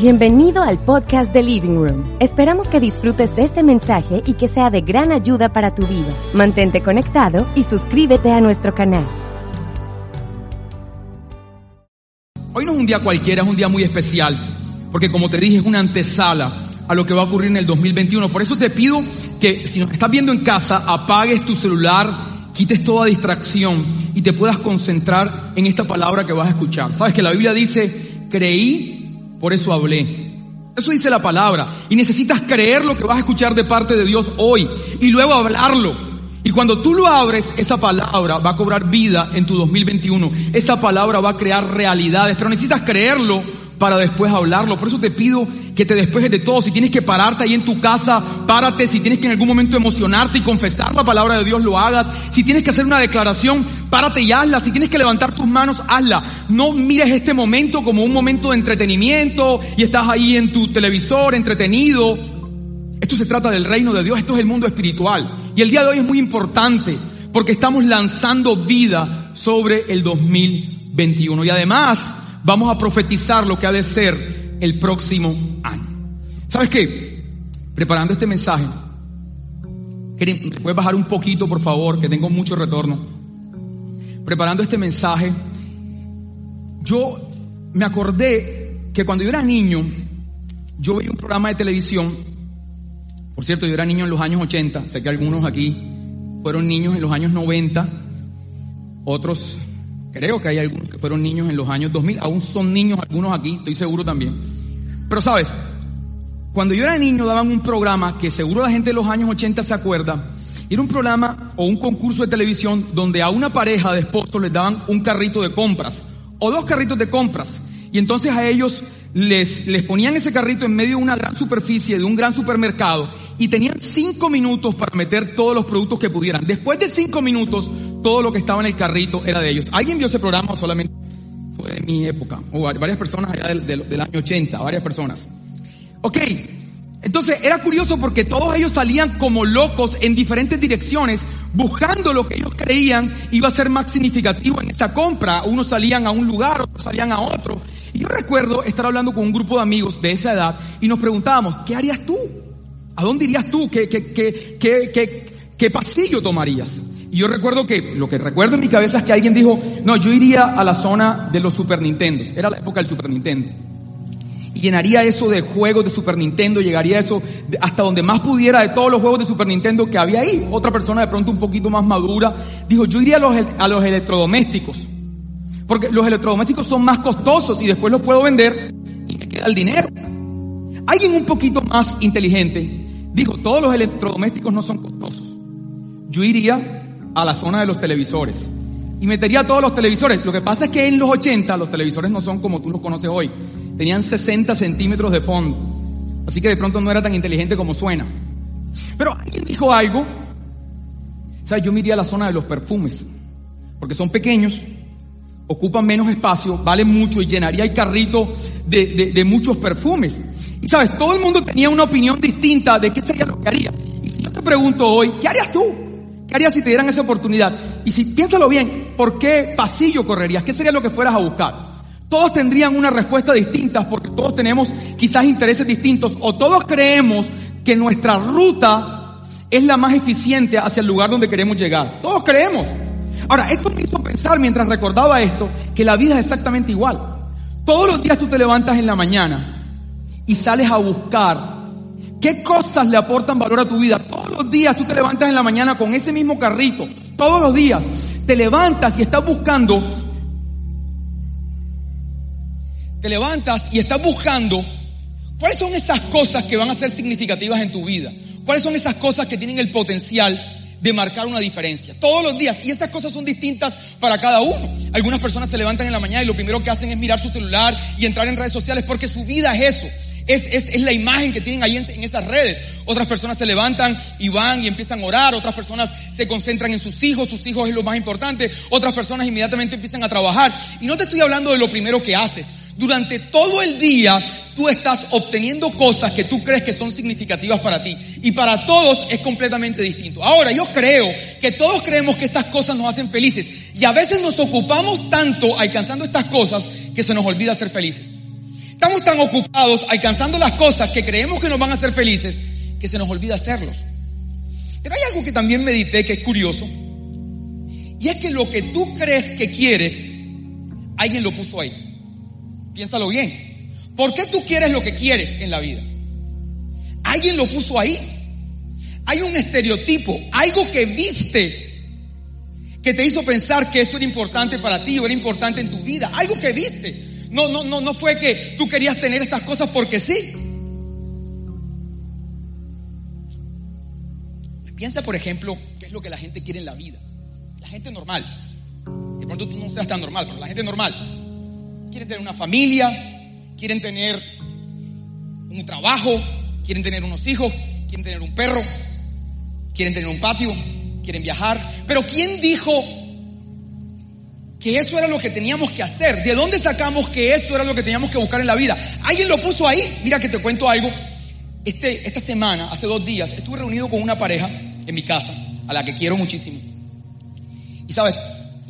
Bienvenido al podcast de Living Room. Esperamos que disfrutes este mensaje y que sea de gran ayuda para tu vida. Mantente conectado y suscríbete a nuestro canal. Hoy no es un día cualquiera, es un día muy especial, porque como te dije, es una antesala a lo que va a ocurrir en el 2021. Por eso te pido que si nos estás viendo en casa, apagues tu celular, quites toda distracción y te puedas concentrar en esta palabra que vas a escuchar. Sabes que la Biblia dice, creí por eso hablé. Eso dice la palabra. Y necesitas creer lo que vas a escuchar de parte de Dios hoy y luego hablarlo. Y cuando tú lo abres, esa palabra va a cobrar vida en tu 2021. Esa palabra va a crear realidades. Pero necesitas creerlo para después hablarlo. Por eso te pido que te despejes de todo. Si tienes que pararte ahí en tu casa, párate. Si tienes que en algún momento emocionarte y confesar la palabra de Dios, lo hagas. Si tienes que hacer una declaración, párate y hazla. Si tienes que levantar tus manos, hazla. No mires este momento como un momento de entretenimiento y estás ahí en tu televisor entretenido. Esto se trata del reino de Dios, esto es el mundo espiritual. Y el día de hoy es muy importante porque estamos lanzando vida sobre el 2021. Y además, vamos a profetizar lo que ha de ser el próximo año. ¿Sabes qué? Preparando este mensaje, puedes bajar un poquito, por favor, que tengo mucho retorno. Preparando este mensaje, yo me acordé que cuando yo era niño, yo veía un programa de televisión. Por cierto, yo era niño en los años 80. Sé que algunos aquí fueron niños en los años 90. Otros Creo que hay algunos que fueron niños en los años 2000, aún son niños algunos aquí, estoy seguro también. Pero sabes, cuando yo era niño daban un programa que seguro la gente de los años 80 se acuerda, era un programa o un concurso de televisión donde a una pareja de esposos les daban un carrito de compras o dos carritos de compras y entonces a ellos les, les ponían ese carrito en medio de una gran superficie, de un gran supermercado y tenían cinco minutos para meter todos los productos que pudieran. Después de cinco minutos, todo lo que estaba en el carrito era de ellos. ¿Alguien vio ese programa solamente? Fue de mi época, o varias personas allá del, año 80, varias personas. Ok, entonces era curioso porque todos ellos salían como locos en diferentes direcciones buscando lo que ellos creían iba a ser más significativo en esta compra. Unos salían a un lugar, otros salían a otro. Y yo recuerdo estar hablando con un grupo de amigos de esa edad y nos preguntábamos, ¿qué harías tú? ¿A dónde irías tú? ¿Qué, qué, qué, qué, qué pasillo tomarías? Y yo recuerdo que, lo que recuerdo en mi cabeza es que alguien dijo, no, yo iría a la zona de los Super Nintendo. Era la época del Super Nintendo. Llenaría eso de juegos de Super Nintendo, llegaría eso hasta donde más pudiera de todos los juegos de Super Nintendo que había ahí. Otra persona de pronto un poquito más madura dijo, yo iría a los, a los electrodomésticos. Porque los electrodomésticos son más costosos y después los puedo vender y me queda el dinero. Alguien un poquito más inteligente dijo, todos los electrodomésticos no son costosos. Yo iría a la zona de los televisores y metería todos los televisores. Lo que pasa es que en los 80 los televisores no son como tú los conoces hoy. Tenían 60 centímetros de fondo. Así que de pronto no era tan inteligente como suena. Pero alguien dijo algo. O sea, yo me iría a la zona de los perfumes. Porque son pequeños, ocupan menos espacio, valen mucho y llenaría el carrito de, de muchos perfumes. Y sabes, todo el mundo tenía una opinión distinta de qué sería lo que haría. Y si yo te pregunto hoy, ¿qué harías tú? ¿Qué harías si te dieran esa oportunidad? Y si piénsalo bien, ¿por qué pasillo correrías? ¿Qué sería lo que fueras a buscar? Todos tendrían una respuesta distinta porque todos tenemos quizás intereses distintos o todos creemos que nuestra ruta es la más eficiente hacia el lugar donde queremos llegar. Todos creemos. Ahora, esto me hizo pensar mientras recordaba esto que la vida es exactamente igual. Todos los días tú te levantas en la mañana y sales a buscar qué cosas le aportan valor a tu vida. Todos los días tú te levantas en la mañana con ese mismo carrito. Todos los días te levantas y estás buscando. Te levantas y estás buscando cuáles son esas cosas que van a ser significativas en tu vida. ¿Cuáles son esas cosas que tienen el potencial de marcar una diferencia? Todos los días. Y esas cosas son distintas para cada uno. Algunas personas se levantan en la mañana y lo primero que hacen es mirar su celular y entrar en redes sociales porque su vida es eso Es, es, es, la imagen que tienen ahí en, en, esas redes. Otras personas se levantan y van y empiezan a orar. Otras personas se concentran en sus hijos. Sus hijos es lo más importante. Otras personas inmediatamente empiezan a trabajar. Y no te estoy hablando de lo primero que haces. Durante todo el día tú estás obteniendo cosas que tú crees que son significativas para ti. Y para todos es completamente distinto. Ahora, yo creo que todos creemos que estas cosas nos hacen felices. Y a veces nos ocupamos tanto alcanzando estas cosas que se nos olvida ser felices. Estamos tan ocupados alcanzando las cosas que creemos que nos van a hacer felices que se nos olvida hacerlos. Pero hay algo que también medité que es curioso. Y es que lo que tú crees que quieres, alguien lo puso ahí. Piénsalo bien. ¿Por qué tú quieres lo que quieres en la vida? Alguien lo puso ahí. Hay un estereotipo, algo que viste que te hizo pensar que eso era importante para ti o era importante en tu vida, algo que viste. No, no, no, no fue que tú querías tener estas cosas porque sí. Piensa, por ejemplo, qué es lo que la gente quiere en la vida. La gente normal. De pronto tú no seas tan normal, pero la gente normal quiere tener una familia, quieren tener un trabajo, quieren tener unos hijos, quieren tener un perro, quieren tener un patio, quieren viajar. Pero ¿quién dijo que eso era lo que teníamos que hacer? ¿De dónde sacamos que eso era lo que teníamos que buscar en la vida? Alguien lo puso ahí. Mira que te cuento algo. Este, esta semana, hace dos días, estuve reunido con una pareja en mi casa, a la que quiero muchísimo. Y sabes,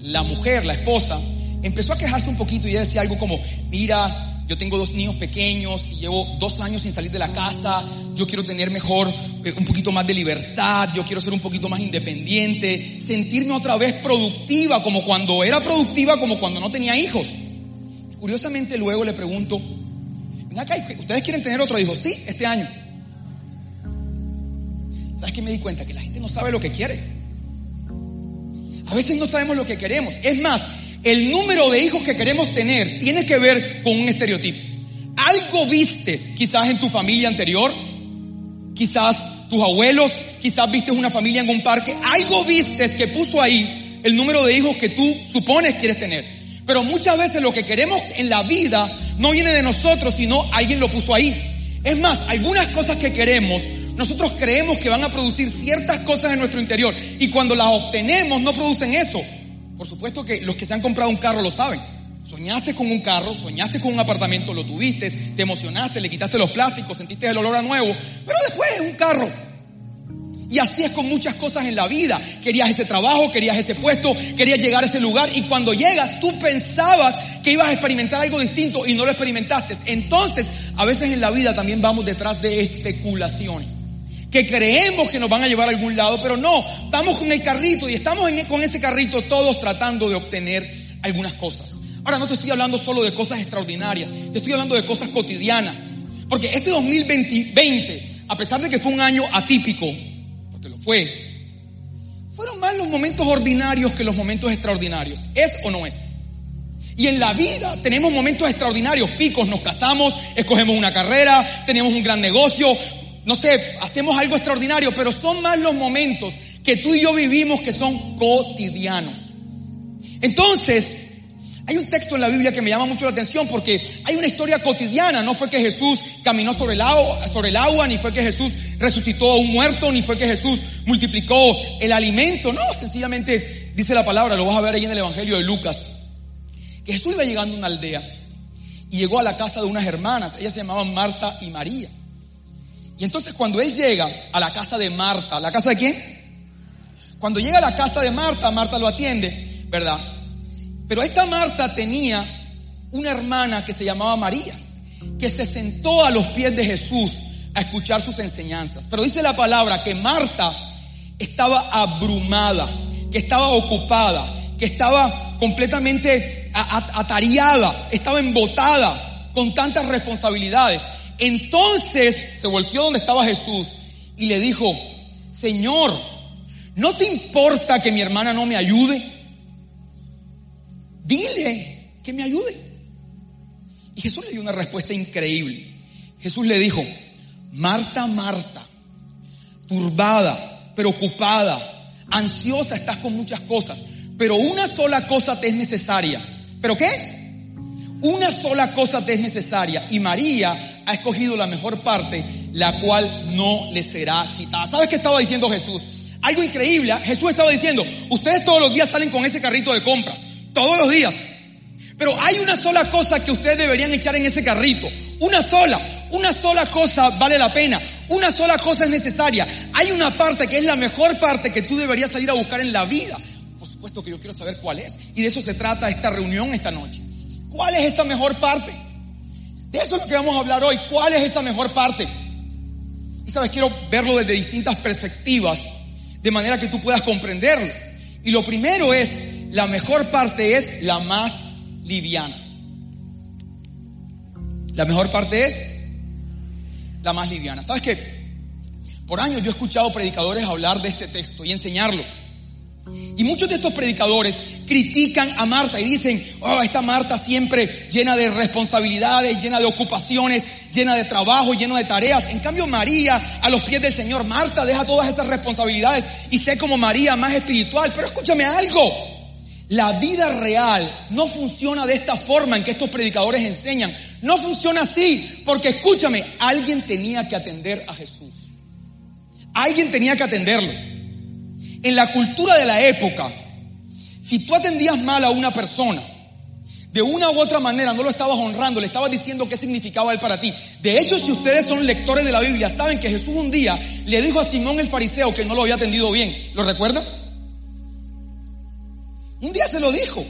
la mujer, la esposa, empezó a quejarse un poquito y ella decía algo como, mira, yo tengo dos niños pequeños y llevo dos años sin salir de la casa. Yo quiero tener mejor, eh, un poquito más de libertad. Yo quiero ser un poquito más independiente. Sentirme otra vez productiva como cuando era productiva, como cuando no tenía hijos. curiosamente luego le pregunto, ¿ustedes quieren tener otro hijo? Sí, este año. ¿Sabes qué me di cuenta? Que la gente no sabe lo que quiere. A veces no sabemos lo que queremos. Es más, el número de hijos que queremos tener tiene que ver con un estereotipo. Algo vistes quizás en tu familia anterior, quizás tus abuelos, quizás vistes una familia en un parque, algo vistes que puso ahí el número de hijos que tú supones quieres tener. Pero muchas veces lo que queremos en la vida no viene de nosotros, sino alguien lo puso ahí. Es más, algunas cosas que queremos, nosotros creemos que van a producir ciertas cosas en nuestro interior y cuando las obtenemos no producen eso, por supuesto que los que se han comprado un carro lo saben. Soñaste con un carro, soñaste con un apartamento, lo tuviste, te emocionaste, le quitaste los plásticos, sentiste el olor a nuevo, pero después es un carro. Y así es con muchas cosas en la vida. Querías ese trabajo, querías ese puesto, querías llegar a ese lugar y cuando llegas tú pensabas que ibas a experimentar algo distinto y no lo experimentaste. Entonces, a veces en la vida también vamos detrás de especulaciones que creemos que nos van a llevar a algún lado, pero no, vamos con el carrito y estamos con ese carrito todos tratando de obtener algunas cosas. Ahora no te estoy hablando solo de cosas extraordinarias, te estoy hablando de cosas cotidianas. Porque este 2020, a pesar de que fue un año atípico, porque lo fue, fueron más los momentos ordinarios que los momentos extraordinarios. ¿Es o no es? Y en la vida tenemos momentos extraordinarios, picos, nos casamos, escogemos una carrera, tenemos un gran negocio, no sé, hacemos algo extraordinario, pero son más los momentos que tú y yo vivimos que son cotidianos. Entonces, hay un texto en la Biblia que me llama mucho la atención porque hay una historia cotidiana. No fue que Jesús caminó sobre el, agua, sobre el agua, ni fue que Jesús resucitó a un muerto, ni fue que Jesús multiplicó el alimento. No, sencillamente dice la palabra, lo vas a ver ahí en el Evangelio de Lucas, Jesús iba llegando a una aldea y llegó a la casa de unas hermanas. Ellas se llamaban Marta y María. Y entonces cuando él llega a la casa de Marta, ¿la casa de quién? Cuando llega a la casa de Marta, Marta lo atiende, ¿verdad? Pero esta Marta tenía una hermana que se llamaba María, que se sentó a los pies de Jesús a escuchar sus enseñanzas. Pero dice la palabra que Marta estaba abrumada, que estaba ocupada, que estaba completamente atareada, estaba embotada con tantas responsabilidades. Entonces se volvió donde estaba Jesús y le dijo, Señor, ¿no te importa que mi hermana no me ayude? Dile que me ayude. Y Jesús le dio una respuesta increíble. Jesús le dijo, Marta, Marta, turbada, preocupada, ansiosa, estás con muchas cosas, pero una sola cosa te es necesaria. ¿Pero qué? Una sola cosa te es necesaria y María ha escogido la mejor parte, la cual no le será quitada. ¿Sabes qué estaba diciendo Jesús? Algo increíble. ¿ah? Jesús estaba diciendo, ustedes todos los días salen con ese carrito de compras. Todos los días. Pero hay una sola cosa que ustedes deberían echar en ese carrito. Una sola. Una sola cosa vale la pena. Una sola cosa es necesaria. Hay una parte que es la mejor parte que tú deberías salir a buscar en la vida. Por supuesto que yo quiero saber cuál es. Y de eso se trata esta reunión esta noche. ¿Cuál es esa mejor parte? De eso es lo que vamos a hablar hoy. ¿Cuál es esa mejor parte? Y sabes, quiero verlo desde distintas perspectivas, de manera que tú puedas comprenderlo. Y lo primero es, la mejor parte es la más liviana. La mejor parte es la más liviana. ¿Sabes qué? Por años yo he escuchado predicadores hablar de este texto y enseñarlo. Y muchos de estos predicadores critican a Marta y dicen, oh, esta Marta siempre llena de responsabilidades, llena de ocupaciones, llena de trabajo, llena de tareas. En cambio, María, a los pies del Señor, Marta deja todas esas responsabilidades y sé como María más espiritual. Pero escúchame algo, la vida real no funciona de esta forma en que estos predicadores enseñan. No funciona así, porque escúchame, alguien tenía que atender a Jesús. Alguien tenía que atenderlo. En la cultura de la época, si tú atendías mal a una persona, de una u otra manera no lo estabas honrando, le estabas diciendo qué significaba él para ti. De hecho, si ustedes son lectores de la Biblia, saben que Jesús un día le dijo a Simón el fariseo que no lo había atendido bien. ¿Lo recuerdan? Un día se lo dijo.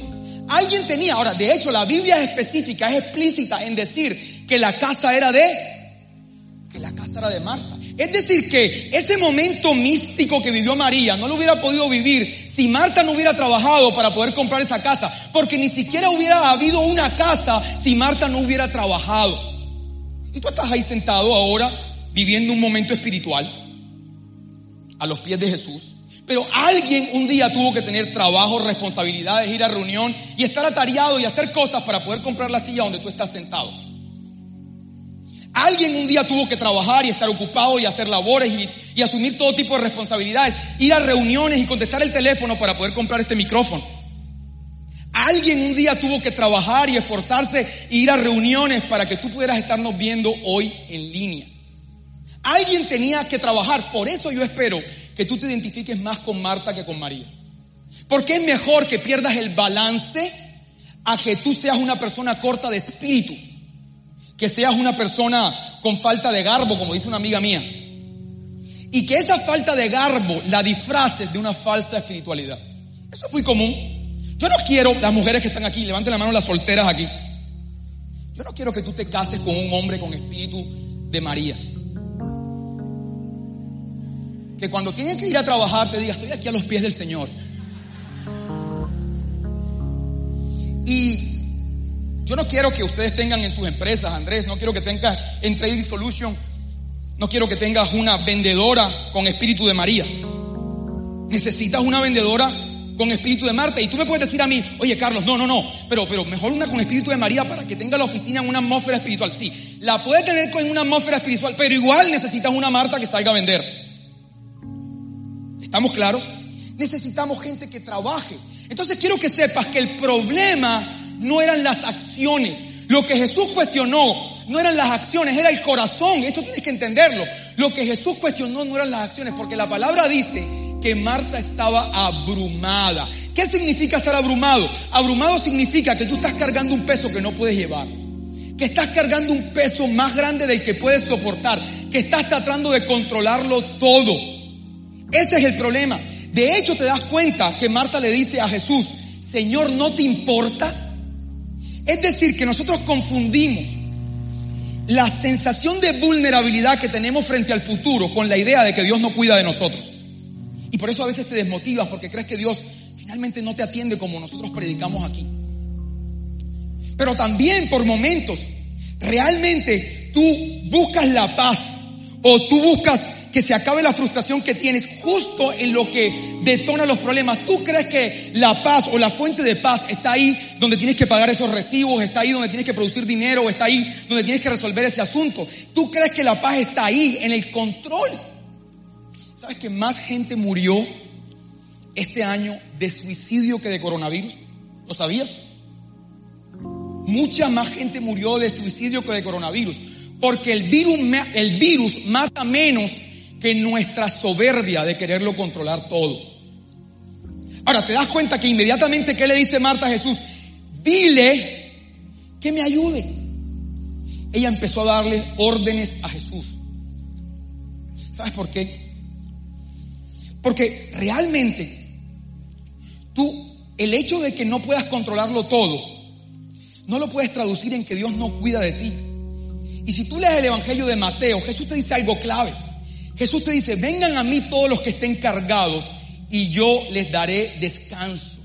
Alguien tenía, ahora, de hecho, la Biblia es específica, es explícita en decir que la casa era de, que la casa era de Marta. Es decir, que ese momento místico que vivió María no lo hubiera podido vivir si Marta no hubiera trabajado para poder comprar esa casa, porque ni siquiera hubiera habido una casa si Marta no hubiera trabajado. Y tú estás ahí sentado ahora viviendo un momento espiritual a los pies de Jesús. Pero alguien un día tuvo que tener trabajo, responsabilidades, ir a reunión y estar atareado y hacer cosas para poder comprar la silla donde tú estás sentado. Alguien un día tuvo que trabajar y estar ocupado y hacer labores y, asumir todo tipo de responsabilidades, ir a reuniones y contestar el teléfono para poder comprar este micrófono. Alguien un día tuvo que trabajar y esforzarse e ir a reuniones para que tú pudieras estarnos viendo hoy en línea. Alguien tenía que trabajar, por eso yo espero que tú te identifiques más con Marta que con María. Porque es mejor que pierdas el balance a que tú seas una persona corta de espíritu, que seas una persona con falta de garbo, como dice una amiga mía, y que esa falta de garbo la disfraces de una falsa espiritualidad. Eso es muy común. Yo no quiero, las mujeres que están aquí, levanten la mano las solteras aquí, yo no quiero que tú te cases con un hombre con espíritu de María que cuando tienen que ir a trabajar te diga, estoy aquí a los pies del Señor. Y yo no quiero que ustedes tengan en sus empresas, Andrés, no quiero que tengas en Trading Solution, no quiero que tengas una vendedora con espíritu de María. Necesitas una vendedora con espíritu de Marta. Y tú me puedes decir a mí, oye Carlos, no, no, no, pero, pero mejor una con espíritu de María para que tenga la oficina en una atmósfera espiritual. Sí, la puede tener con una atmósfera espiritual, pero igual necesitas una Marta que salga a vender. ¿Estamos claros? Necesitamos gente que trabaje. Entonces quiero que sepas que el problema no eran las acciones. Lo que Jesús cuestionó no eran las acciones, era el corazón. Esto tienes que entenderlo. Lo que Jesús cuestionó no eran las acciones, porque la palabra dice que Marta estaba abrumada. ¿Qué significa estar abrumado? Abrumado significa que tú estás cargando un peso que no puedes llevar. Que estás cargando un peso más grande del que puedes soportar. Que estás tratando de controlarlo todo. Ese es el problema. De hecho, te das cuenta que Marta le dice a Jesús, Señor, ¿no te importa? Es decir, que nosotros confundimos la sensación de vulnerabilidad que tenemos frente al futuro con la idea de que Dios no cuida de nosotros. Y por eso a veces te desmotivas porque crees que Dios finalmente no te atiende como nosotros predicamos aquí. Pero también por momentos, realmente tú buscas la paz o tú buscas que se acabe la frustración que tienes justo en lo que detona los problemas. ¿Tú crees que la paz o la fuente de paz está ahí donde tienes que pagar esos recibos, está ahí donde tienes que producir dinero, está ahí donde tienes que resolver ese asunto? ¿Tú crees que la paz está ahí en el control? ¿Sabes que más gente murió este año de suicidio que de coronavirus? ¿Lo sabías? Mucha más gente murió de suicidio que de coronavirus. Porque el virus, el virus mata menos que nuestra soberbia de quererlo controlar todo. Ahora, te das cuenta que inmediatamente, ¿qué le dice Marta a Jesús? Dile que me ayude. Ella empezó a darle órdenes a Jesús. ¿Sabes por qué? Porque realmente tú, el hecho de que no puedas controlarlo todo, no lo puedes traducir en que Dios no cuida de ti. Y si tú lees el Evangelio de Mateo, Jesús te dice algo clave. Jesús te dice, vengan a mí todos los que estén cargados y yo les daré descanso.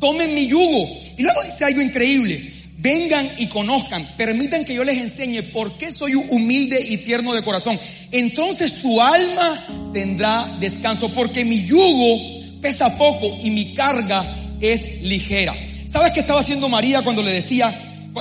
Tomen mi yugo. Y luego dice algo increíble. Vengan y conozcan, permitan que yo les enseñe por qué soy humilde y tierno de corazón. Entonces su alma tendrá descanso, porque mi yugo pesa poco y mi carga es ligera. ¿Sabes qué estaba haciendo María cuando le decía,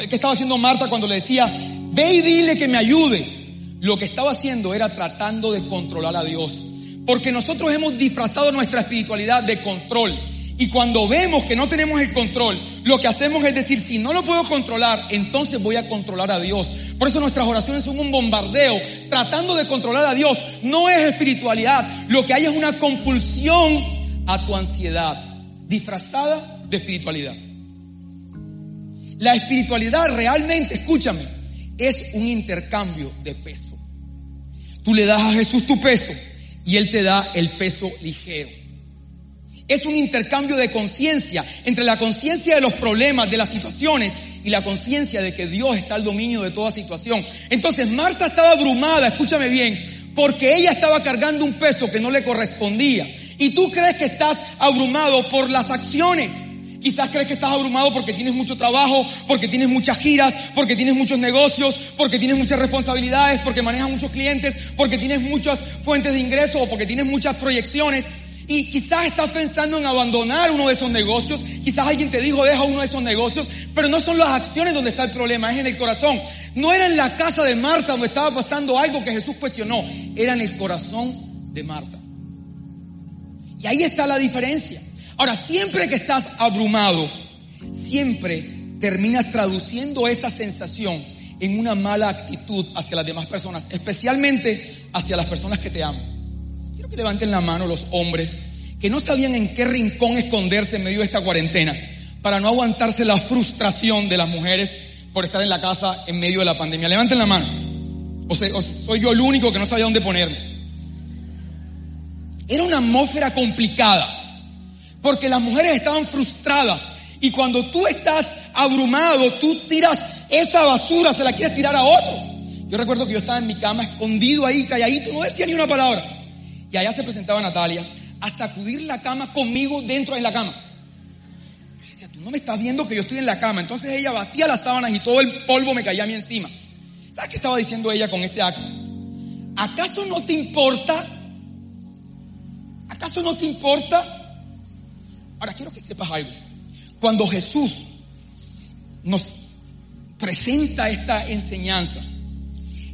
qué estaba haciendo Marta cuando le decía, ve y dile que me ayude? Lo que estaba haciendo era tratando de controlar a Dios. Porque nosotros hemos disfrazado nuestra espiritualidad de control. Y cuando vemos que no tenemos el control, lo que hacemos es decir, si no lo puedo controlar, entonces voy a controlar a Dios. Por eso nuestras oraciones son un bombardeo, tratando de controlar a Dios. No es espiritualidad, lo que hay es una compulsión a tu ansiedad, disfrazada de espiritualidad. La espiritualidad realmente, escúchame, es un intercambio de peso. Tú le das a Jesús tu peso y Él te da el peso ligero. Es un intercambio de conciencia entre la conciencia de los problemas, de las situaciones y la conciencia de que Dios está al dominio de toda situación. Entonces Marta estaba abrumada, escúchame bien, porque ella estaba cargando un peso que no le correspondía. Y tú crees que estás abrumado por las acciones. Quizás crees que estás abrumado porque tienes mucho trabajo, porque tienes muchas giras, porque tienes muchos negocios, porque tienes muchas responsabilidades, porque manejas muchos clientes, porque tienes muchas fuentes de ingreso o porque tienes muchas proyecciones. Y quizás estás pensando en abandonar uno de esos negocios. Quizás alguien te dijo, deja uno de esos negocios. Pero no son las acciones donde está el problema, es en el corazón. No era en la casa de Marta donde estaba pasando algo que Jesús cuestionó. Era en el corazón de Marta. Y ahí está la diferencia. Ahora, siempre que estás abrumado, siempre terminas traduciendo esa sensación en una mala actitud hacia las demás personas, especialmente hacia las personas que te aman que levanten la mano los hombres que no sabían en qué rincón esconderse en medio de esta cuarentena para no aguantarse la frustración de las mujeres por estar en la casa en medio de la pandemia. Levanten la mano. O, sea, soy yo el único que no sabía dónde ponerme. Era una atmósfera complicada porque las mujeres estaban frustradas y cuando tú estás abrumado, tú tiras esa basura, se la quieres tirar a otro. Yo recuerdo que yo estaba en mi cama escondido ahí, calladito, no decía ni una palabra. Y allá se presentaba Natalia a sacudir la cama conmigo dentro de la cama. Me decía, tú no me estás viendo que yo estoy en la cama. Entonces ella batía las sábanas y todo el polvo me caía a mí encima. ¿Sabes qué estaba diciendo ella con ese acto? ¿Acaso no te importa? ¿Acaso no te importa? Ahora quiero que sepas algo. Cuando Jesús nos presenta esta enseñanza,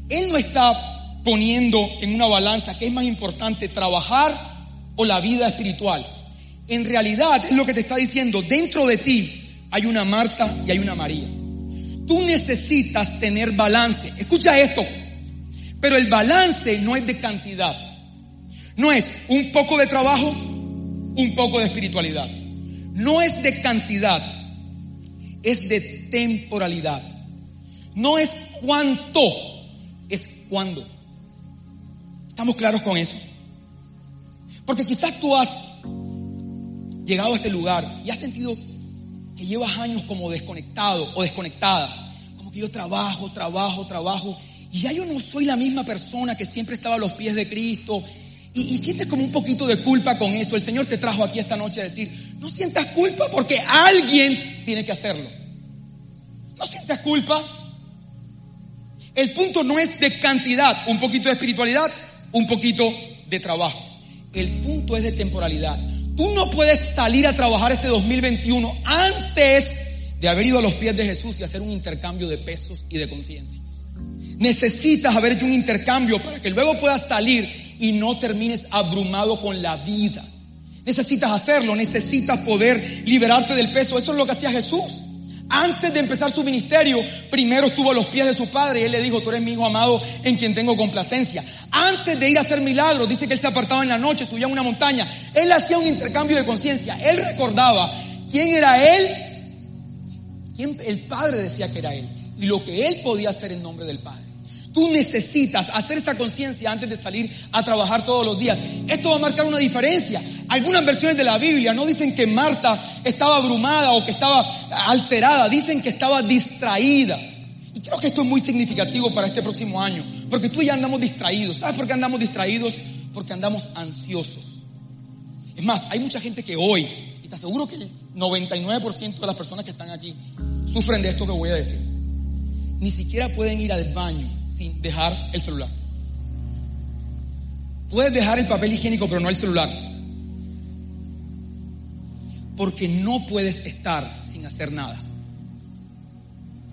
Él no está poniendo en una balanza qué es más importante, trabajar o la vida espiritual. En realidad es lo que te está diciendo, dentro de ti hay una Marta y hay una María. Tú necesitas tener balance. Escucha esto, pero el balance no es de cantidad. No es un poco de trabajo, un poco de espiritualidad. No es de cantidad, es de temporalidad. No es cuánto, es cuándo. ¿Estamos claros con eso? Porque quizás tú has llegado a este lugar y has sentido que llevas años como desconectado o desconectada. Como que yo trabajo, trabajo, trabajo. Y ya yo no soy la misma persona que siempre estaba a los pies de Cristo. Y, sientes como un poquito de culpa con eso. El Señor te trajo aquí esta noche a decir, no sientas culpa porque alguien tiene que hacerlo. No sientas culpa. El punto no es de cantidad, un poquito de espiritualidad un poquito de trabajo. El punto es de temporalidad. Tú no puedes salir a trabajar este 2021 antes de haber ido a los pies de Jesús y hacer un intercambio de pesos y de conciencia. Necesitas haber hecho un intercambio para que luego puedas salir y no termines abrumado con la vida. Necesitas hacerlo, necesitas poder liberarte del peso. Eso es lo que hacía Jesús. Antes de empezar su ministerio, primero estuvo a los pies de su padre y él le dijo, tú eres mi hijo amado en quien tengo complacencia. Antes de ir a hacer milagros, dice que él se apartaba en la noche, subía a una montaña. Él hacía un intercambio de conciencia. Él recordaba quién era él, quién el padre decía que era él y lo que él podía hacer en nombre del padre. Tú necesitas hacer esa conciencia antes de salir a trabajar todos los días. Esto va a marcar una diferencia. Algunas versiones de la Biblia no dicen que Marta estaba abrumada o que estaba alterada, dicen que estaba distraída. Y creo que esto es muy significativo para este próximo año, porque tú y yo andamos distraídos. ¿Sabes por qué andamos distraídos? Porque andamos ansiosos. Es más, hay mucha gente que hoy, y te aseguro que el 99% de las personas que están aquí sufren de esto que voy a decir, ni siquiera pueden ir al baño sin dejar el celular. Puedes dejar el papel higiénico, pero no el celular. Porque no puedes estar sin hacer nada.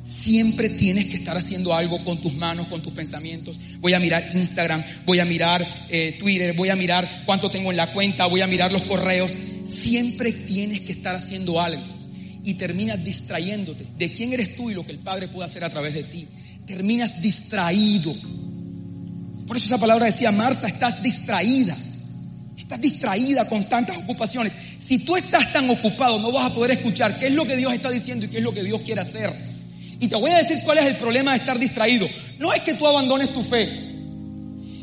Siempre tienes que estar haciendo algo con tus manos, con tus pensamientos. Voy a mirar Instagram, voy a mirar eh, Twitter, voy a mirar cuánto tengo en la cuenta, voy a mirar los correos. Siempre tienes que estar haciendo algo y terminas distrayéndote de quién eres tú y lo que el Padre puede hacer a través de ti terminas distraído. Por eso esa palabra decía, Marta, estás distraída. Estás distraída con tantas ocupaciones. Si tú estás tan ocupado, no vas a poder escuchar qué es lo que Dios está diciendo y qué es lo que Dios quiere hacer. Y te voy a decir cuál es el problema de estar distraído. No es que tú abandones tu fe.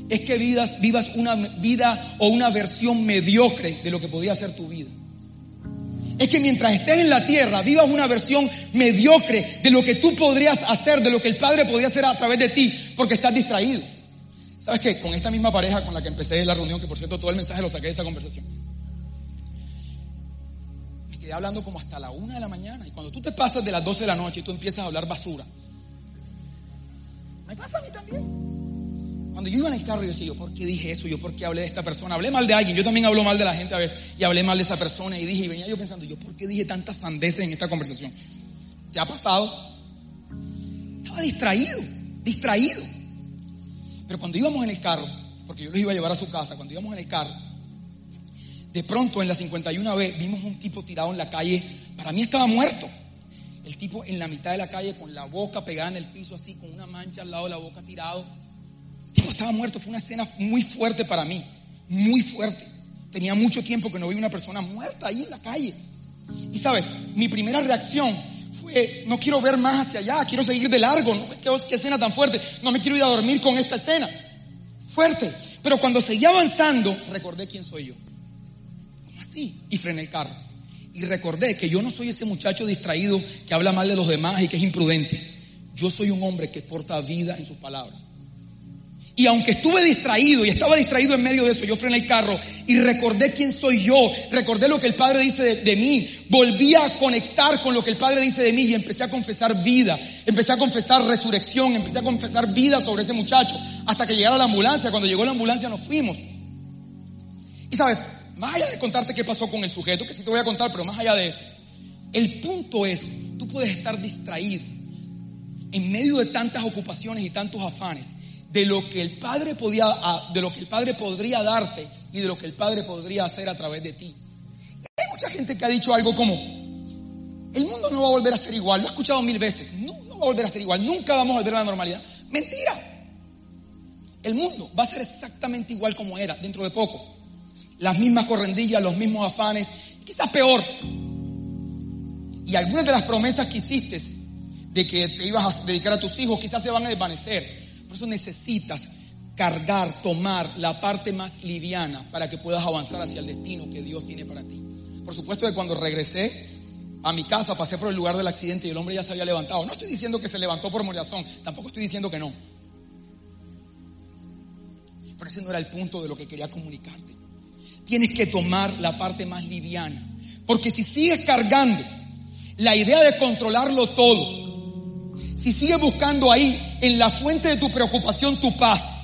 Es que vivas, vivas una vida o una versión mediocre de lo que podía ser tu vida es que mientras estés en la tierra vivas una versión mediocre de lo que tú podrías hacer, de lo que el Padre podría hacer a través de ti, porque estás distraído. ¿Sabes qué? Con esta misma pareja con la que empecé la reunión, que por cierto todo el mensaje lo saqué de esa conversación, me quedé hablando como hasta la una de la mañana. Y cuando tú te pasas de las 12 de la noche y tú empiezas a hablar basura, me pasa a mí también. Cuando yo iba en el carro, yo decía, yo, ¿por qué dije eso? Yo, ¿por qué hablé de esta persona? Hablé mal de alguien. Yo también hablo mal de la gente a veces. Y hablé mal de esa persona. Y dije, y venía yo pensando, yo, ¿por qué dije tantas sandeces en esta conversación? ¿Te ha pasado? Estaba distraído, distraído. Pero cuando íbamos en el carro, porque yo los iba a llevar a su casa, cuando íbamos en el carro, de pronto en la 51B vimos un tipo tirado en la calle. Para mí estaba muerto. El tipo en la mitad de la calle con la boca pegada en el piso así, con una mancha al lado de la boca tirado estaba muerto. Fue una escena muy fuerte para mí, muy fuerte. Tenía mucho tiempo que no vi una persona muerta ahí en la calle. Y sabes, mi primera reacción fue, no quiero ver más hacia allá, quiero seguir de largo. No, ¿qué, qué escena tan fuerte. No me quiero ir a dormir con esta escena. Fuerte. Pero cuando seguía avanzando, recordé quién soy yo. ¿Cómo así? Y frené el carro. Y recordé que yo no soy ese muchacho distraído que habla mal de los demás y que es imprudente. Yo soy un hombre que porta vida en sus palabras. Y aunque estuve distraído y estaba distraído en medio de eso, yo frené el carro y recordé quién soy yo, recordé lo que el Padre dice de, mí, volví a conectar con lo que el Padre dice de mí y empecé a confesar vida, empecé a confesar resurrección, empecé a confesar vida sobre ese muchacho, hasta que llegara la ambulancia, cuando llegó la ambulancia nos fuimos. Y sabes, más allá de contarte qué pasó con el sujeto, que sí te voy a contar, pero más allá de eso, el punto es, tú puedes estar distraído en medio de tantas ocupaciones y tantos afanes de lo que el Padre podía, de lo que el Padre podría darte y de lo que el Padre podría hacer a través de ti. hay mucha gente que ha dicho algo como, el mundo no va a volver a ser igual, lo he escuchado mil veces, no, no va a volver a ser igual, nunca vamos a volver a la normalidad. Mentira. El mundo va a ser exactamente igual como era dentro de poco. Las mismas correndillas, los mismos afanes, quizás peor. Y algunas de las promesas que hiciste de que te ibas a dedicar a tus hijos quizás se van a desvanecer. Por eso necesitas cargar, tomar la parte más liviana para que puedas avanzar hacia el destino que Dios tiene para ti. Por supuesto que cuando regresé a mi casa, pasé por el lugar del accidente y el hombre ya se había levantado. No estoy diciendo que se levantó por morazón, tampoco estoy diciendo que no. Pero ese no era el punto de lo que quería comunicarte. Tienes que tomar la parte más liviana. Porque si sigues cargando la idea de controlarlo todo, si sigues buscando ahí, en la fuente de tu preocupación, tu paz,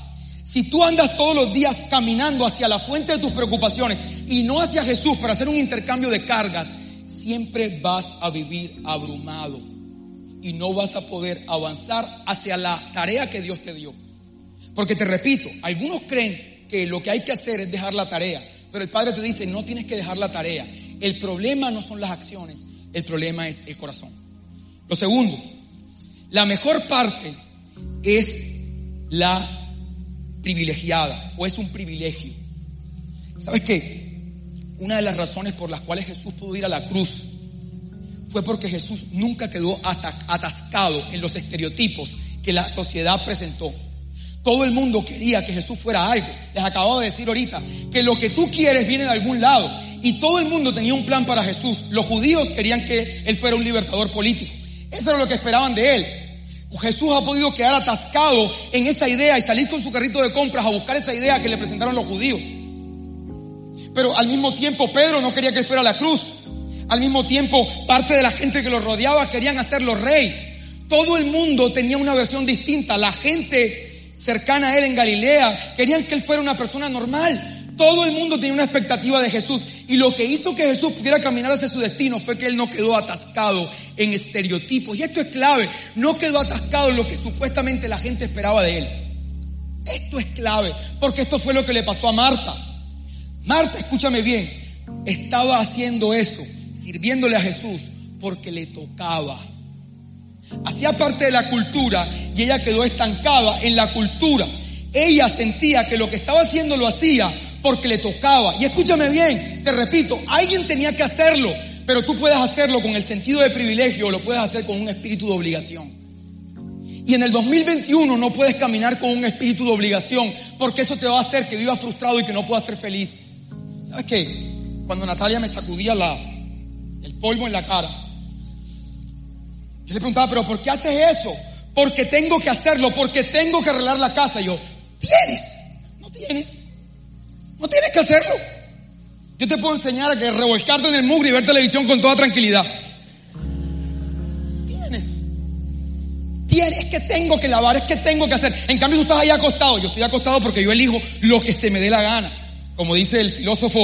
si tú andas todos los días caminando hacia la fuente de tus preocupaciones y no hacia Jesús para hacer un intercambio de cargas, siempre vas a vivir abrumado y no vas a poder avanzar hacia la tarea que Dios te dio. Porque te repito, algunos creen que lo que hay que hacer es dejar la tarea, pero el Padre te dice, no tienes que dejar la tarea. El problema no son las acciones, el problema es el corazón. Lo segundo, la mejor parte es la privilegiada o es un privilegio. ¿Sabes qué? Una de las razones por las cuales Jesús pudo ir a la cruz fue porque Jesús nunca quedó atascado en los estereotipos que la sociedad presentó. Todo el mundo quería que Jesús fuera algo. Les acabo de decir ahorita que lo que tú quieres viene de algún lado. Y todo el mundo tenía un plan para Jesús. Los judíos querían que Él fuera un libertador político. Eso era lo que esperaban de Él. Jesús ha podido quedar atascado en esa idea y salir con su carrito de compras a buscar esa idea que le presentaron los judíos. Pero al mismo tiempo Pedro no quería que él fuera a la cruz. Al mismo tiempo parte de la gente que lo rodeaba querían hacerlo rey. Todo el mundo tenía una versión distinta. La gente cercana a él en Galilea querían que él fuera una persona normal. Todo el mundo tenía una expectativa de Jesús. Y lo que hizo que Jesús pudiera caminar hacia su destino fue que él no quedó atascado en estereotipos. Y esto es clave. No quedó atascado en lo que supuestamente la gente esperaba de él. Esto es clave. Porque esto fue lo que le pasó a Marta. Marta, escúchame bien. Estaba haciendo eso, sirviéndole a Jesús, porque le tocaba. Hacía parte de la cultura y ella quedó estancada en la cultura. Ella sentía que lo que estaba haciendo lo hacía porque le tocaba. Y escúchame bien, te repito, alguien tenía que hacerlo, pero tú puedes hacerlo con el sentido de privilegio o lo puedes hacer con un espíritu de obligación. Y en el 2021 no puedes caminar con un espíritu de obligación, porque eso te va a hacer que vivas frustrado y que no puedas ser feliz. ¿Sabes qué? Cuando Natalia me sacudía el polvo en la cara, yo le preguntaba, pero ¿por qué haces eso? Porque tengo que hacerlo, porque tengo que arreglar la casa. Y yo, ¿tienes? No tienes. No tienes que hacerlo. Yo te puedo enseñar a que revolcarte en el mugre y ver televisión con toda tranquilidad. Tienes. Tienes, es que tengo que lavar, es que tengo que hacer. En cambio tú estás ahí acostado. Yo estoy acostado porque yo elijo lo que se me dé la gana. Como dice el filósofo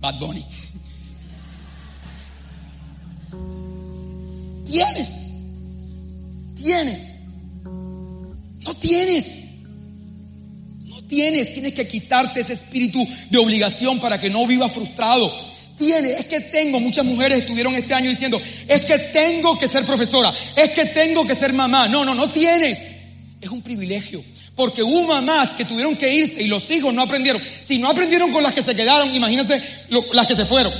Bad Bunny. Tienes. Tienes. No tienes tienes, tienes que quitarte ese espíritu de obligación para que no vivas frustrado. Tienes, es que tengo, muchas mujeres estuvieron este año diciendo, es que tengo que ser profesora, es que tengo que ser mamá. No, no, no tienes. Es un privilegio. Porque hubo mamás que tuvieron que irse y los hijos no aprendieron. Si no aprendieron con las que se quedaron, imagínense las que se fueron.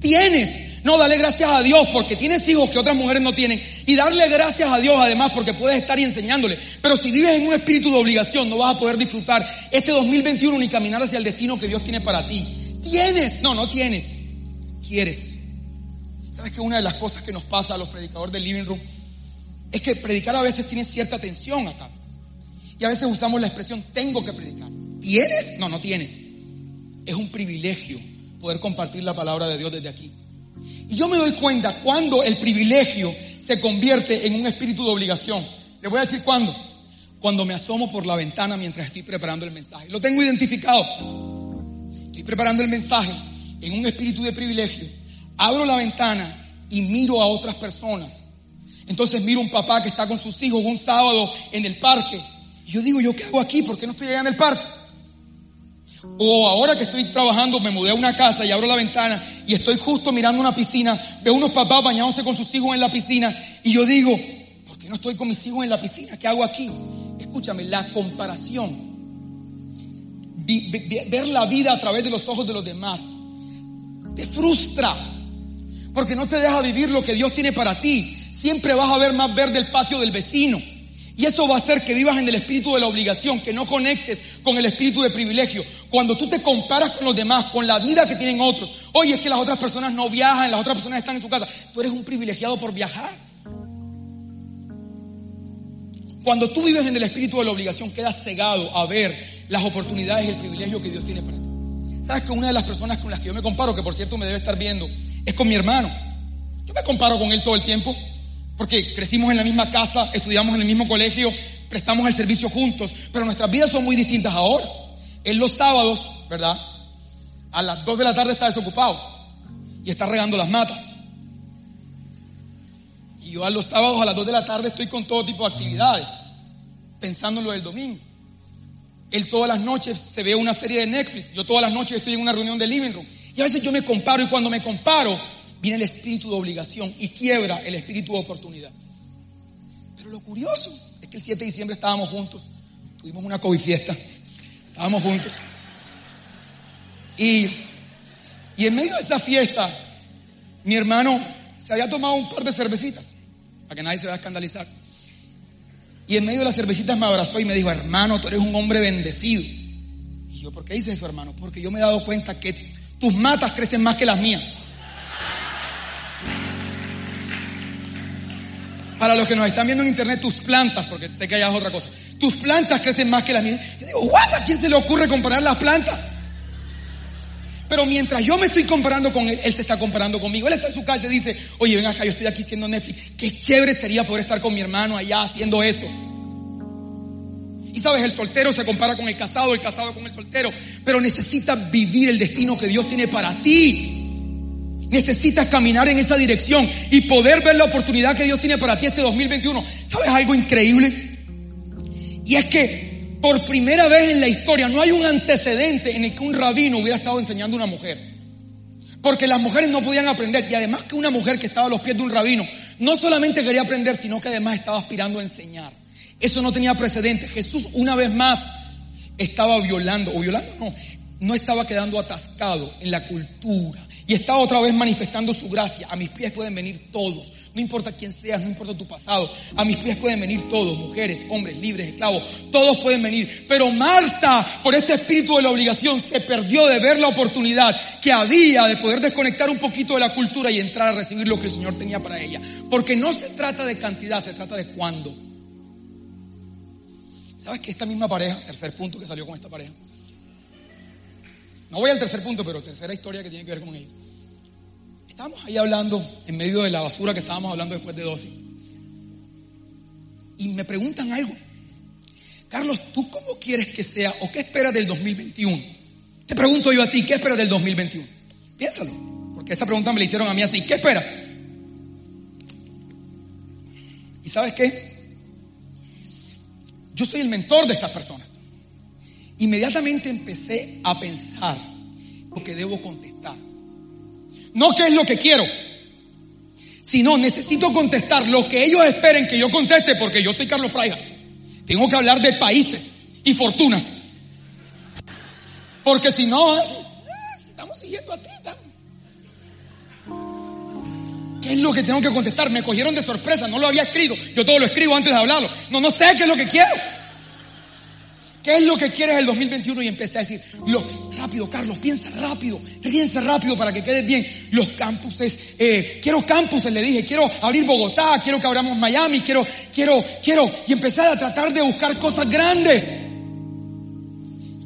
Tienes, no, dale gracias a Dios porque tienes hijos que otras mujeres no tienen. Y darle gracias a Dios además porque puedes estar y enseñándole. Pero si vives en un espíritu de obligación, no vas a poder disfrutar este 2021 ni caminar hacia el destino que Dios tiene para ti. ¿Tienes? No, no tienes. Quieres. ¿Sabes que una de las cosas que nos pasa a los predicadores del living room es que predicar a veces tiene cierta tensión acá? Y a veces usamos la expresión tengo que predicar. ¿Tienes? No, no tienes. Es un privilegio poder compartir la palabra de Dios desde aquí. Y yo me doy cuenta cuando el privilegio se convierte en un espíritu de obligación. Le voy a decir cuándo. Cuando me asomo por la ventana mientras estoy preparando el mensaje. Lo tengo identificado. Estoy preparando el mensaje en un espíritu de privilegio. Abro la ventana y miro a otras personas. Entonces miro un papá que está con sus hijos un sábado en el parque. Y yo digo, ¿yo qué hago aquí? ¿Por qué no estoy allá en el parque? O ahora que estoy trabajando, me mudé a una casa y abro la ventana y estoy justo mirando una piscina, veo unos papás bañándose con sus hijos en la piscina y yo digo, ¿por qué no estoy con mis hijos en la piscina? ¿Qué hago aquí? Escúchame, la comparación, ver la vida a través de los ojos de los demás, te frustra porque no te deja vivir lo que Dios tiene para ti. Siempre vas a ver más verde el patio del vecino. Y eso va a hacer que vivas en el espíritu de la obligación, que no conectes con el espíritu de privilegio. Cuando tú te comparas con los demás, con la vida que tienen otros, oye, es que las otras personas no viajan, las otras personas están en su casa. Tú eres un privilegiado por viajar. Cuando tú vives en el espíritu de la obligación, quedas cegado a ver las oportunidades y el privilegio que Dios tiene para ti. ¿Sabes que una de las personas con las que yo me comparo, que por cierto me debe estar viendo, es con mi hermano? Yo me comparo con él todo el tiempo porque crecimos en la misma casa, estudiamos en el mismo colegio, prestamos el servicio juntos, pero nuestras vidas son muy distintas ahora. Él los sábados, ¿verdad? A las 2 de la tarde está desocupado y está regando las matas. Y yo a los sábados a las 2 de la tarde estoy con todo tipo de actividades, pensando en lo del domingo. Él todas las noches se ve una serie de Netflix, yo todas las noches estoy en una reunión de living room. Y a veces yo me comparo y cuando me comparo, viene el espíritu de obligación y quiebra el espíritu de oportunidad. Pero lo curioso es que el 7 de diciembre estábamos juntos, tuvimos una COVID fiesta, estábamos juntos. Y, y en medio de esa fiesta, mi hermano se había tomado un par de cervecitas, para que nadie se vaya a escandalizar. Y en medio de las cervecitas me abrazó y me dijo, hermano, tú eres un hombre bendecido. Y yo, ¿por qué dice eso, hermano? Porque yo me he dado cuenta que tus matas crecen más que las mías. Para los que nos están viendo en internet, tus plantas, porque sé que allá es otra cosa, tus plantas crecen más que las mías. Yo digo, ¿what? ¿A quién se le ocurre comparar las plantas? Pero mientras yo me estoy comparando con él, él se está comparando conmigo. Él está en su casa y dice, oye, ven acá, yo estoy aquí siendo Netflix. Qué chévere sería poder estar con mi hermano allá haciendo eso. Y sabes, el soltero se compara con el casado, el casado con el soltero. Pero necesitas vivir el destino que Dios tiene para ti. Necesitas caminar en esa dirección y poder ver la oportunidad que Dios tiene para ti este 2021. ¿Sabes algo increíble? Y es que por primera vez en la historia no hay un antecedente en el que un rabino hubiera estado enseñando a una mujer. Porque las mujeres no podían aprender y además que una mujer que estaba a los pies de un rabino no solamente quería aprender, sino que además estaba aspirando a enseñar. Eso no tenía precedente. Jesús una vez más estaba violando, o violando no, no estaba quedando atascado en la cultura, y está otra vez manifestando su gracia. A mis pies pueden venir todos. No importa quién seas, no importa tu pasado. A mis pies pueden venir todos, mujeres, hombres, libres, esclavos. Todos pueden venir. Pero Marta, por este espíritu de la obligación, se perdió de ver la oportunidad que había de poder desconectar un poquito de la cultura y entrar a recibir lo que el Señor tenía para ella. Porque no se trata de cantidad, se trata de cuándo. ¿Sabes que esta misma pareja, tercer punto que salió con esta pareja, no voy al tercer punto, pero tercera historia que tiene que ver con ello. Estábamos ahí hablando en medio de la basura que estábamos hablando después de 12. Y me preguntan algo. Carlos, ¿tú cómo quieres que sea o qué esperas del 2021? Te pregunto yo a ti, ¿qué esperas del 2021? Piénsalo, porque esa pregunta me la hicieron a mí así. ¿Qué esperas? ¿Y sabes qué? Yo soy el mentor de estas personas inmediatamente empecé a pensar lo que debo contestar. No qué es lo que quiero, sino necesito contestar lo que ellos esperen que yo conteste porque yo soy Carlos Fraiga. Tengo que hablar de países y fortunas. Porque si no, ah, estamos siguiendo a ti. ¿Qué es lo que tengo que contestar? Me cogieron de sorpresa, no lo había escrito. Yo todo lo escribo antes de hablarlo. No, no sé qué es lo que quiero. ¿Qué es lo que quieres el 2021? Y empecé a decir, rápido, Carlos, piensa rápido, piensa rápido para que quedes bien. Los campuses, eh, quiero campuses, le dije, quiero abrir Bogotá, quiero que abramos Miami, quiero, quiero, quiero, y empecé a tratar de buscar cosas grandes.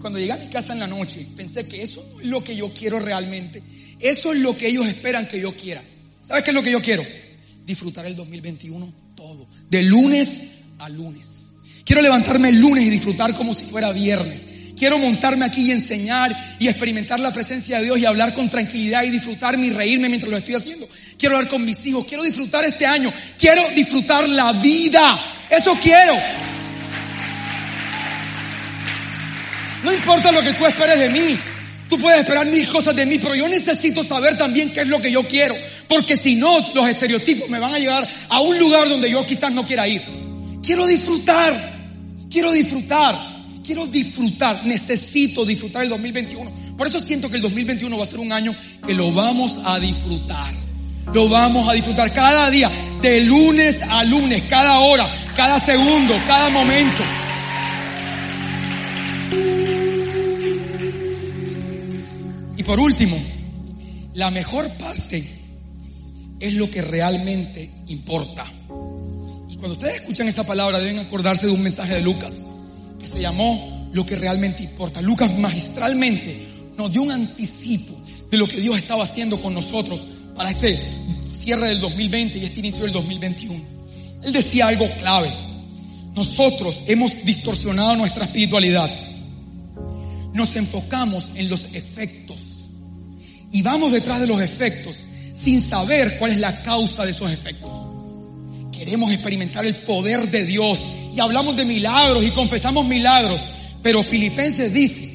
Cuando llegué a mi casa en la noche, pensé que eso no es lo que yo quiero realmente. Eso es lo que ellos esperan que yo quiera. ¿Sabes qué es lo que yo quiero? Disfrutar el 2021 todo, de lunes a lunes. Quiero levantarme el lunes y disfrutar como si fuera viernes. Quiero montarme aquí y enseñar y experimentar la presencia de Dios y hablar con tranquilidad y disfrutarme y reírme mientras lo estoy haciendo. Quiero hablar con mis hijos. Quiero disfrutar este año. Quiero disfrutar la vida. Eso quiero. No importa lo que tú esperes de mí. Tú puedes esperar mil cosas de mí, pero yo necesito saber también qué es lo que yo quiero. Porque si no, los estereotipos me van a llevar a un lugar donde yo quizás no quiera ir. Quiero disfrutar. Quiero disfrutar, quiero disfrutar, necesito disfrutar el 2021. Por eso siento que el 2021 va a ser un año que lo vamos a disfrutar. Lo vamos a disfrutar cada día, de lunes a lunes, cada hora, cada segundo, cada momento. Y por último, la mejor parte es lo que realmente importa. Cuando ustedes escuchan esa palabra deben acordarse de un mensaje de Lucas que se llamó Lo que realmente importa. Lucas magistralmente nos dio un anticipo de lo que Dios estaba haciendo con nosotros para este cierre del 2020 y este inicio del 2021. Él decía algo clave. Nosotros hemos distorsionado nuestra espiritualidad. Nos enfocamos en los efectos y vamos detrás de los efectos sin saber cuál es la causa de esos efectos. Queremos experimentar el poder de Dios y hablamos de milagros y confesamos milagros. Pero Filipenses dice,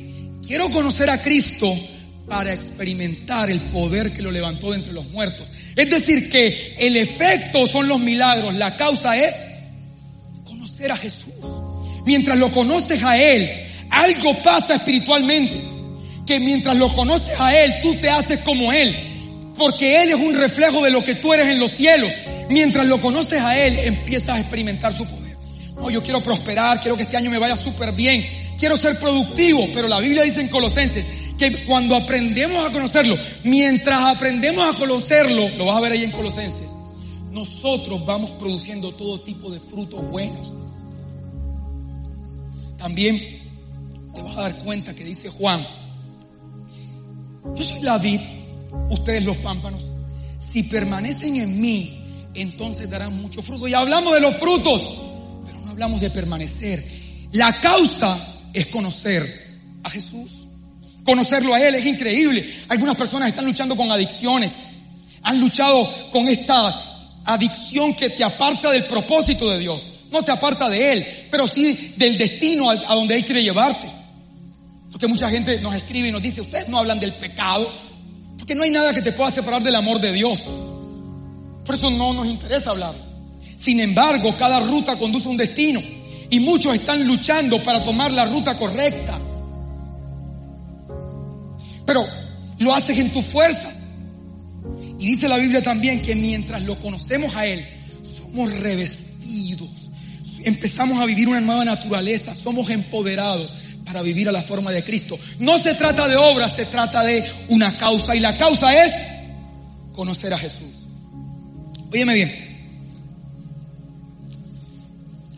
quiero conocer a Cristo para experimentar el poder que lo levantó de entre los muertos. Es decir, que el efecto son los milagros, la causa es conocer a Jesús. Mientras lo conoces a Él, algo pasa espiritualmente, que mientras lo conoces a Él, tú te haces como Él, porque Él es un reflejo de lo que tú eres en los cielos. Mientras lo conoces a Él, empiezas a experimentar su poder. No, yo quiero prosperar, quiero que este año me vaya súper bien, quiero ser productivo, pero la Biblia dice en Colosenses que cuando aprendemos a conocerlo, mientras aprendemos a conocerlo, lo vas a ver ahí en Colosenses, nosotros vamos produciendo todo tipo de frutos buenos. También te vas a dar cuenta que dice Juan, yo soy la vid, ustedes los pámpanos. Si permanecen en mí, entonces darán mucho fruto. Y hablamos de los frutos, pero no hablamos de permanecer. La causa es conocer a Jesús. Conocerlo a Él es increíble. Algunas personas están luchando con adicciones. Han luchado con esta adicción que te aparta del propósito de Dios. No te aparta de Él, pero sí del destino a donde Él quiere llevarte. Porque mucha gente nos escribe y nos dice, ustedes no hablan del pecado, porque no hay nada que te pueda separar del amor de Dios. Por eso no nos interesa hablar. Sin embargo, cada ruta conduce a un destino y muchos están luchando para tomar la ruta correcta. Pero lo haces en tus fuerzas. Y dice la Biblia también que mientras lo conocemos a Él, somos revestidos. Empezamos a vivir una nueva naturaleza, somos empoderados para vivir a la forma de Cristo. No se trata de obras, se trata de una causa. Y la causa es conocer a Jesús. Óyeme bien.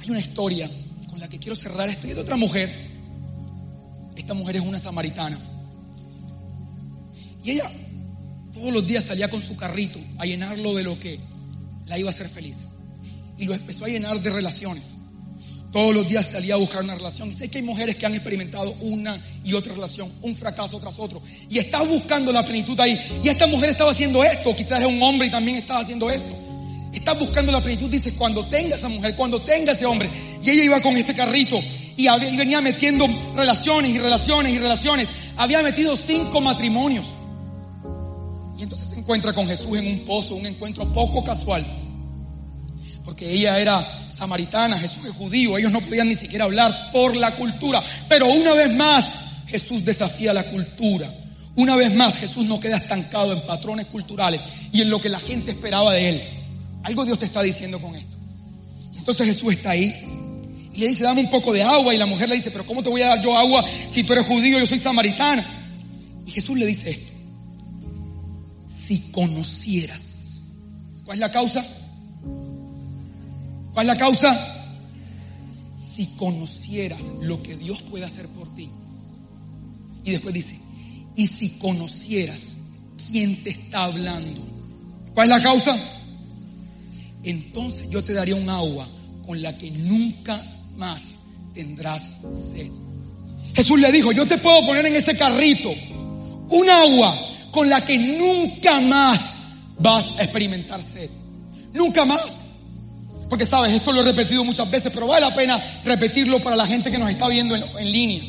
Hay una historia con la que quiero cerrar esto. Y de otra mujer. Esta mujer es una samaritana. Y ella todos los días salía con su carrito a llenarlo de lo que la iba a hacer feliz. Y lo empezó a llenar de relaciones. Todos los días salía a buscar una relación. Y sé que hay mujeres que han experimentado una y otra relación, un fracaso tras otro. Y estás buscando la plenitud ahí. Y esta mujer estaba haciendo esto. Quizás era un hombre y también estaba haciendo esto. Estás buscando la plenitud. Dices, cuando tenga esa mujer, cuando tenga ese hombre. Y ella iba con este carrito. Y venía metiendo relaciones y relaciones y relaciones. Había metido cinco matrimonios. Y entonces se encuentra con Jesús en un pozo, un encuentro poco casual. Porque ella era samaritana, Jesús es judío, ellos no podían ni siquiera hablar por la cultura. Pero una vez más, Jesús desafía la cultura. Una vez más, Jesús no queda estancado en patrones culturales y en lo que la gente esperaba de él. Algo Dios te está diciendo con esto. Entonces Jesús está ahí y le dice, dame un poco de agua. Y la mujer le dice, pero ¿cómo te voy a dar yo agua si tú eres judío yo soy samaritana? Y Jesús le dice esto. Si conocieras. ¿Cuál es la causa? ¿Cuál es la causa? Si conocieras lo que Dios puede hacer por ti. Y después dice, y si conocieras quién te está hablando. ¿Cuál es la causa? Entonces yo te daría un agua con la que nunca más tendrás sed. Jesús le dijo, yo te puedo poner en ese carrito un agua con la que nunca más vas a experimentar sed. Nunca más. Porque sabes, esto lo he repetido muchas veces, pero vale la pena repetirlo para la gente que nos está viendo en, en línea.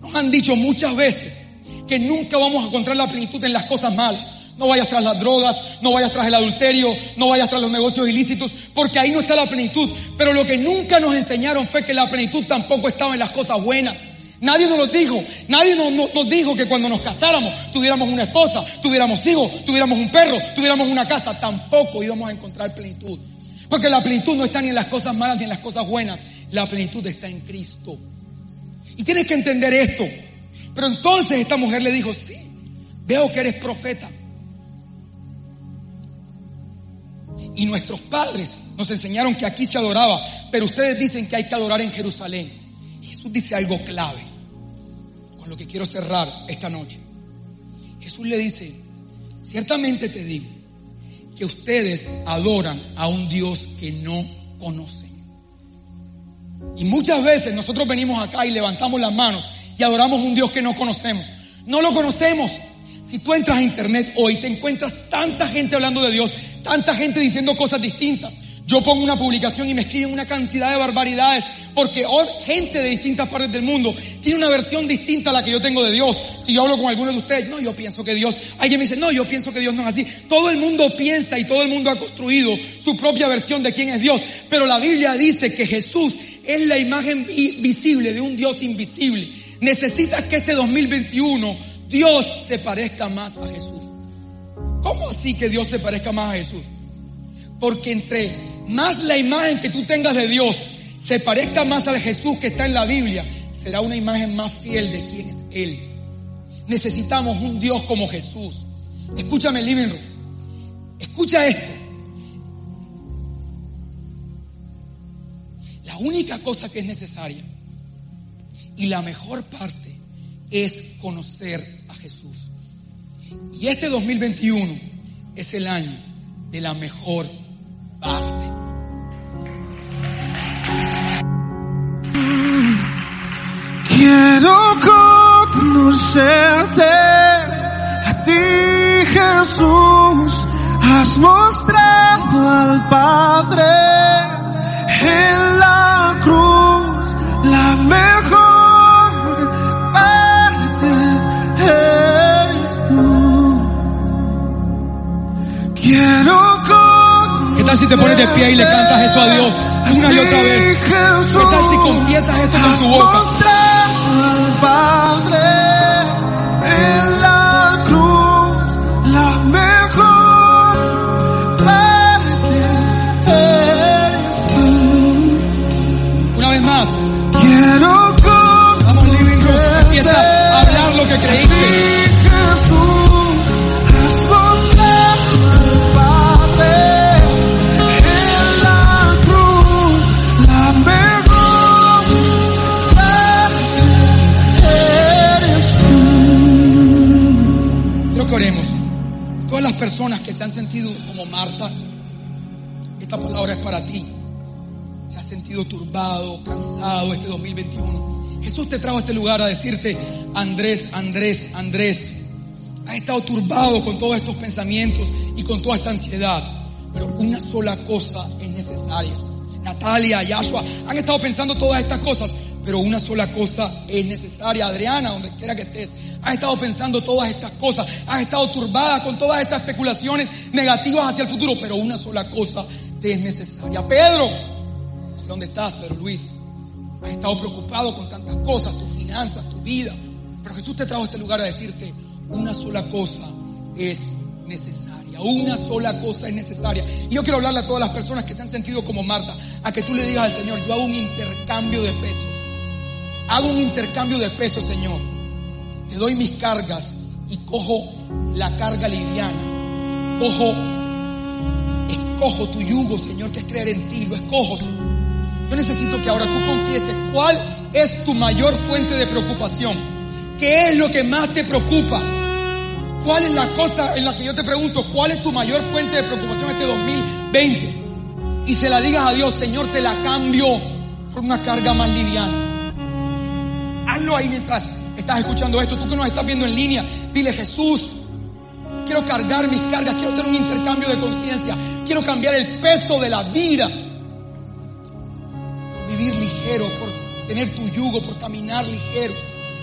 Nos han dicho muchas veces que nunca vamos a encontrar la plenitud en las cosas malas. No vayas tras las drogas, no vayas tras el adulterio, no vayas tras los negocios ilícitos, porque ahí no está la plenitud. Pero lo que nunca nos enseñaron fue que la plenitud tampoco estaba en las cosas buenas. Nadie nos lo dijo. Nadie nos, dijo que cuando nos casáramos tuviéramos una esposa, tuviéramos hijos, tuviéramos un perro, tuviéramos una casa. Tampoco íbamos a encontrar plenitud. Porque la plenitud no está ni en las cosas malas ni en las cosas buenas. La plenitud está en Cristo. Y tienes que entender esto. Pero entonces esta mujer le dijo, sí, veo que eres profeta. Y nuestros padres nos enseñaron que aquí se adoraba, pero ustedes dicen que hay que adorar en Jerusalén. Y Jesús dice algo clave, con lo que quiero cerrar esta noche. Jesús le dice, ciertamente te digo que ustedes adoran a un Dios que no conocen. Y muchas veces nosotros venimos acá y levantamos las manos y adoramos a un Dios que no conocemos. No lo conocemos. Si tú entras a internet hoy te encuentras tanta gente hablando de Dios, tanta gente diciendo cosas distintas. Yo pongo una publicación y me escriben una cantidad de barbaridades porque gente de distintas partes del mundo tiene una versión distinta a la que yo tengo de Dios. Si yo hablo con alguno de ustedes, no, yo pienso que Dios, alguien me dice, no, yo pienso que Dios no es así. Todo el mundo piensa y todo el mundo ha construido su propia versión de quién es Dios. Pero la Biblia dice que Jesús es la imagen visible de un Dios invisible. Necesitas que este 2021 Dios se parezca más a Jesús. ¿Cómo así que Dios se parezca más a Jesús? Porque entre más la imagen que tú tengas de Dios se parezca más al Jesús que está en la Biblia, será una imagen más fiel de quién es Él. Necesitamos un Dios como Jesús. Escúchame, living room. Escucha esto. La única cosa que es necesaria y la mejor parte es conocer a Jesús. Y este 2021 es el año de la mejor parte. Quiero conocerte, a ti Jesús, has mostrado al Padre en la cruz la mejor ¿Qué tal si te pones de pie y le cantas eso a Dios una y otra vez? ¿Qué tal si confiesas esto con tu boca? Personas que se han sentido como Marta, esta palabra es para ti. Se has sentido turbado, cansado este 2021. Jesús te trajo a este lugar a decirte, Andrés, Andrés, Andrés, has estado turbado con todos estos pensamientos y con toda esta ansiedad. Pero una sola cosa es necesaria. Natalia, Yashua, han estado pensando todas estas cosas, pero una sola cosa es necesaria. Adriana, donde quiera que estés, has estado pensando todas estas cosas, has estado turbada con todas estas especulaciones negativas hacia el futuro, pero una sola cosa te es necesaria. Pedro, no sé dónde estás, pero Luis, has estado preocupado con tantas cosas, tus finanzas, tu vida, pero Jesús te trajo a este lugar a decirte, una sola cosa es necesaria. Una sola cosa es necesaria. Y yo quiero hablarle a todas las personas que se han sentido como Marta, a que tú le digas al Señor, yo hago un intercambio de pesos. Hago un intercambio de pesos, Señor. Te doy mis cargas y cojo la carga liviana. Cojo, escojo tu yugo, Señor, que es creer en ti. Lo escojo, Señor. Yo necesito que ahora tú confieses cuál es tu mayor fuente de preocupación. ¿Qué es lo que más te preocupa? ¿Cuál es la cosa en la que yo te pregunto, cuál es tu mayor fuente de preocupación este 2020? Y se la digas a Dios, Señor, te la cambio por una carga más liviana. Hazlo ahí mientras estás escuchando esto. Tú que nos estás viendo en línea, dile Jesús, quiero cargar mis cargas, quiero hacer un intercambio de conciencia, quiero cambiar el peso de la vida. Por vivir ligero, por tener tu yugo, por caminar ligero.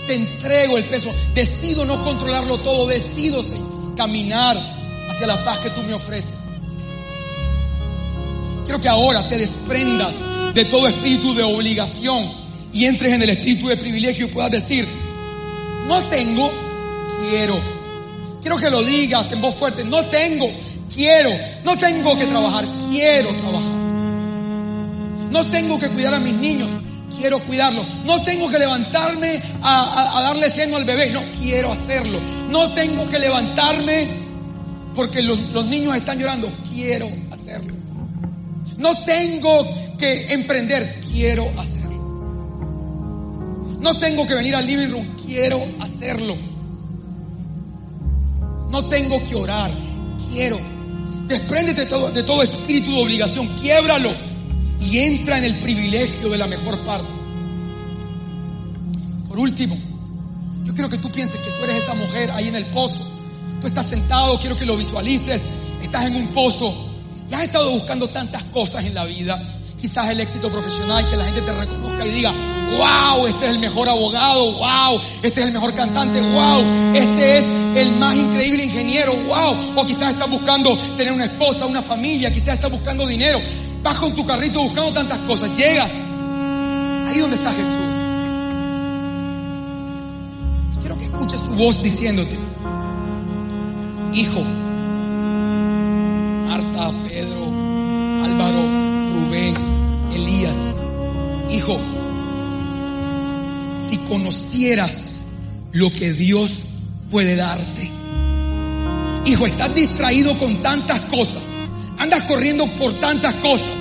Te entrego el peso. Decido no controlarlo todo. Decido caminar hacia la paz que tú me ofreces. Quiero que ahora te desprendas de todo espíritu de obligación y entres en el espíritu de privilegio y puedas decir, no tengo, quiero. Quiero que lo digas en voz fuerte, no tengo, quiero. No tengo que trabajar, quiero trabajar. No tengo que cuidar a mis niños, quiero cuidarlos. No tengo que levantarme a, darle seno al bebé, no, quiero hacerlo. No tengo que levantarme porque los, los niños están llorando, quiero hacerlo. No tengo que emprender, quiero hacerlo. No tengo que venir al living room, quiero hacerlo. No tengo que orar, quiero. Despréndete de todo, de todo espíritu de obligación, quiébralo y entra en el privilegio de la mejor parte. Por último, yo quiero que tú pienses que tú eres esa mujer ahí en el pozo. Tú estás sentado, quiero que lo visualices. Estás en un pozo Y has estado buscando tantas cosas en la vida. Quizás el éxito profesional, que la gente te reconozca y diga, wow, este es el mejor abogado, wow, este es el mejor cantante, wow, este es el más increíble ingeniero, wow. O quizás estás buscando tener una esposa, una familia, quizás estás buscando dinero. Vas con tu carrito buscando tantas cosas. Llegas ahí donde está Jesús. Quiero que escuches su voz diciéndote, hijo, Marta, hijo, si conocieras lo que Dios puede darte. Hijo, estás distraído con tantas cosas, andas corriendo por tantas cosas.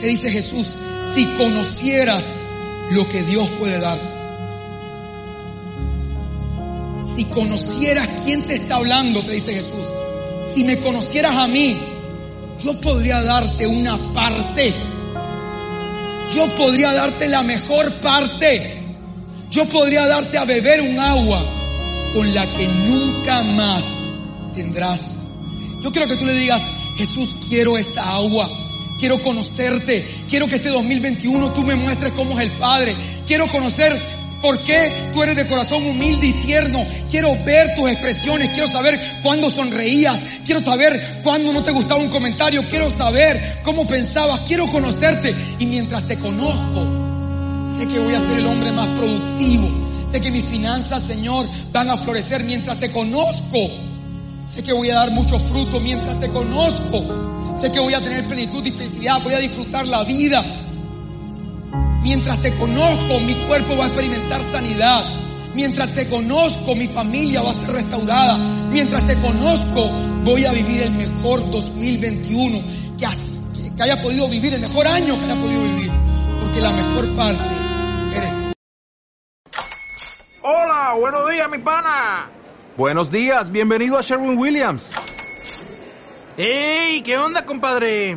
Te dice Jesús, si conocieras lo que Dios puede darte. Si conocieras quién te está hablando, te dice Jesús. Si me conocieras a mí, yo podría darte una parte. Yo podría darte la mejor parte. Yo podría darte a beber un agua con la que nunca más tendrás. Yo quiero que tú le digas, Jesús, quiero esa agua. Quiero conocerte. Quiero que este 2021 tú me muestres cómo es el Padre. Quiero conocer por qué tú eres de corazón humilde y tierno. Quiero ver tus expresiones. Quiero saber cuándo sonreías. Quiero saber cuándo no te gustaba un comentario. Quiero saber cómo pensabas. Quiero conocerte. Y mientras te conozco, sé que voy a ser el hombre más productivo. Sé que mis finanzas, Señor, van a florecer mientras te conozco. Sé que voy a dar mucho fruto mientras te conozco. Sé que voy a tener plenitud y felicidad. Voy a disfrutar la vida. Mientras te conozco, mi cuerpo va a experimentar sanidad. Mientras te conozco, mi familia va a ser restaurada. Mientras te conozco, voy a vivir el mejor 2021 que, que, que haya podido vivir, el mejor año que haya podido vivir. Porque la mejor parte eres tú. Hola, buenos días, mi pana. Buenos días, bienvenido a Sherwin Williams. ¡Ey! ¿Qué onda, compadre?